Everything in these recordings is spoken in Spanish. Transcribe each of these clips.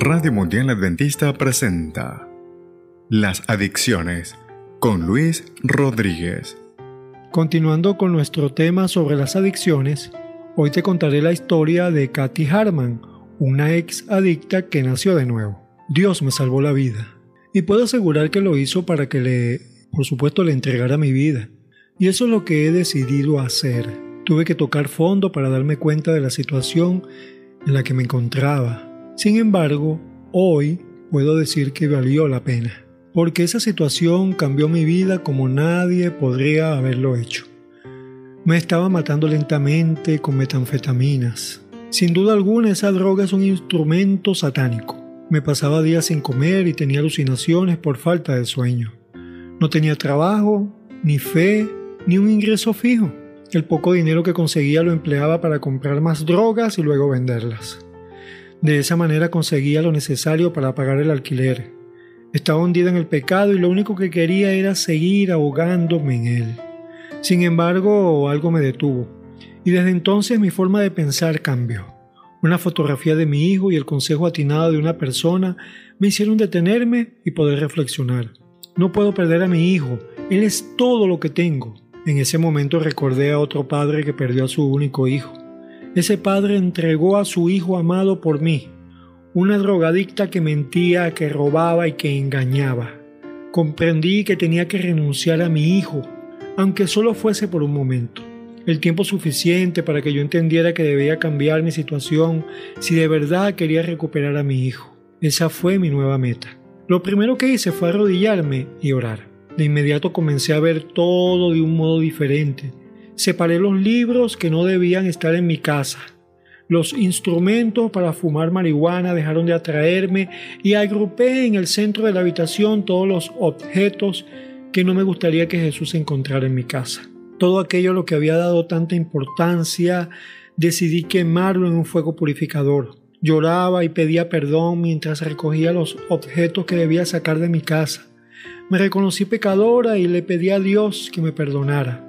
Radio Mundial Adventista presenta Las Adicciones con Luis Rodríguez. Continuando con nuestro tema sobre las adicciones, hoy te contaré la historia de Kathy Harman, una ex adicta que nació de nuevo. Dios me salvó la vida y puedo asegurar que lo hizo para que le, por supuesto, le entregara mi vida. Y eso es lo que he decidido hacer. Tuve que tocar fondo para darme cuenta de la situación en la que me encontraba sin embargo, hoy puedo decir que valió la pena, porque esa situación cambió mi vida como nadie podría haberlo hecho. Me estaba matando lentamente con metanfetaminas. Sin duda alguna esa droga es un instrumento satánico. Me pasaba días sin comer y tenía alucinaciones por falta de sueño. No tenía trabajo, ni fe, ni un ingreso fijo. El poco dinero que conseguía lo empleaba para comprar más drogas y luego venderlas. De esa manera conseguía lo necesario para pagar el alquiler. Estaba hundida en el pecado y lo único que quería era seguir ahogándome en él. Sin embargo, algo me detuvo, y desde entonces mi forma de pensar cambió. Una fotografía de mi hijo y el consejo atinado de una persona me hicieron detenerme y poder reflexionar. No puedo perder a mi hijo, él es todo lo que tengo. En ese momento recordé a otro padre que perdió a su único hijo. Ese padre entregó a su hijo amado por mí, una drogadicta que mentía, que robaba y que engañaba. Comprendí que tenía que renunciar a mi hijo, aunque solo fuese por un momento. El tiempo suficiente para que yo entendiera que debía cambiar mi situación si de verdad quería recuperar a mi hijo. Esa fue mi nueva meta. Lo primero que hice fue arrodillarme y orar. De inmediato comencé a ver todo de un modo diferente Separé los libros que no debían estar en mi casa. Los instrumentos para fumar marihuana dejaron de atraerme y agrupé en el centro de la habitación todos los objetos que no me gustaría que Jesús encontrara en mi casa. Todo aquello a lo que había dado tanta importancia, decidí quemarlo en un fuego purificador. Lloraba y pedía perdón mientras recogía los objetos que debía sacar de mi casa. Me reconocí pecadora y le pedí a Dios que me perdonara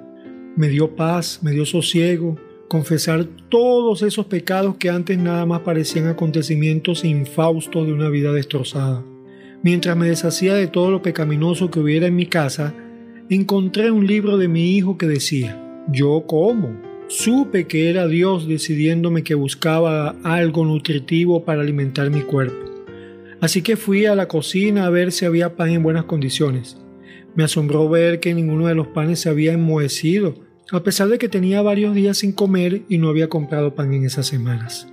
me dio paz, me dio sosiego, confesar todos esos pecados que antes nada más parecían acontecimientos infaustos de una vida destrozada. Mientras me deshacía de todo lo pecaminoso que hubiera en mi casa, encontré un libro de mi hijo que decía, ¿yo cómo? Supe que era Dios decidiéndome que buscaba algo nutritivo para alimentar mi cuerpo. Así que fui a la cocina a ver si había pan en buenas condiciones. Me asombró ver que ninguno de los panes se había enmohecido, a pesar de que tenía varios días sin comer y no había comprado pan en esas semanas.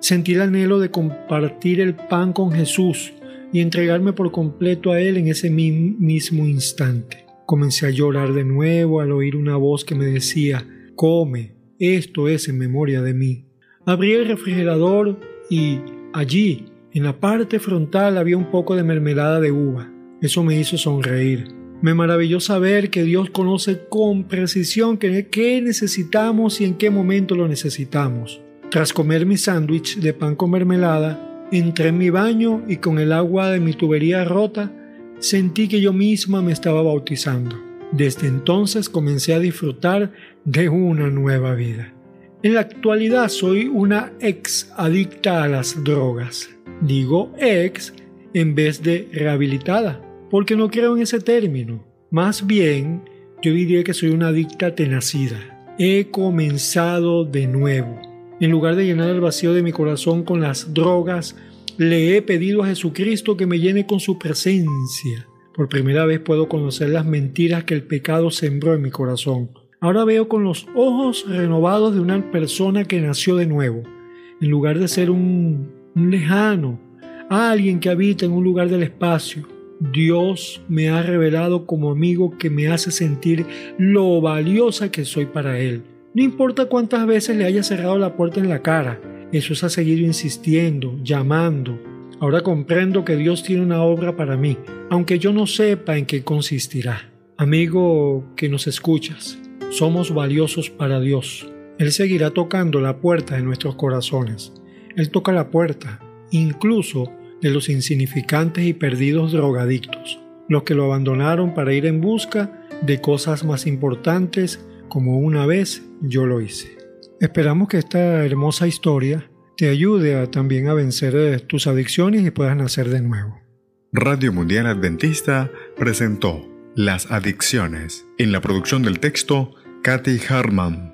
Sentí el anhelo de compartir el pan con Jesús y entregarme por completo a Él en ese mismo instante. Comencé a llorar de nuevo al oír una voz que me decía, come, esto es en memoria de mí. Abrí el refrigerador y allí, en la parte frontal, había un poco de mermelada de uva. Eso me hizo sonreír. Me maravilló saber que Dios conoce con precisión qué necesitamos y en qué momento lo necesitamos. Tras comer mi sándwich de pan con mermelada, entré en mi baño y con el agua de mi tubería rota, sentí que yo misma me estaba bautizando. Desde entonces comencé a disfrutar de una nueva vida. En la actualidad soy una ex adicta a las drogas. Digo ex en vez de rehabilitada porque no creo en ese término. Más bien, yo diría que soy una adicta tenacida. He comenzado de nuevo. En lugar de llenar el vacío de mi corazón con las drogas, le he pedido a Jesucristo que me llene con su presencia. Por primera vez puedo conocer las mentiras que el pecado sembró en mi corazón. Ahora veo con los ojos renovados de una persona que nació de nuevo, en lugar de ser un, un lejano, alguien que habita en un lugar del espacio. Dios me ha revelado como amigo que me hace sentir lo valiosa que soy para Él. No importa cuántas veces le haya cerrado la puerta en la cara, Jesús ha seguido insistiendo, llamando. Ahora comprendo que Dios tiene una obra para mí, aunque yo no sepa en qué consistirá. Amigo que nos escuchas, somos valiosos para Dios. Él seguirá tocando la puerta de nuestros corazones. Él toca la puerta, incluso de los insignificantes y perdidos drogadictos, los que lo abandonaron para ir en busca de cosas más importantes como una vez yo lo hice. Esperamos que esta hermosa historia te ayude también a vencer eh, tus adicciones y puedas nacer de nuevo. Radio Mundial Adventista presentó Las Adicciones en la producción del texto Kathy Harman.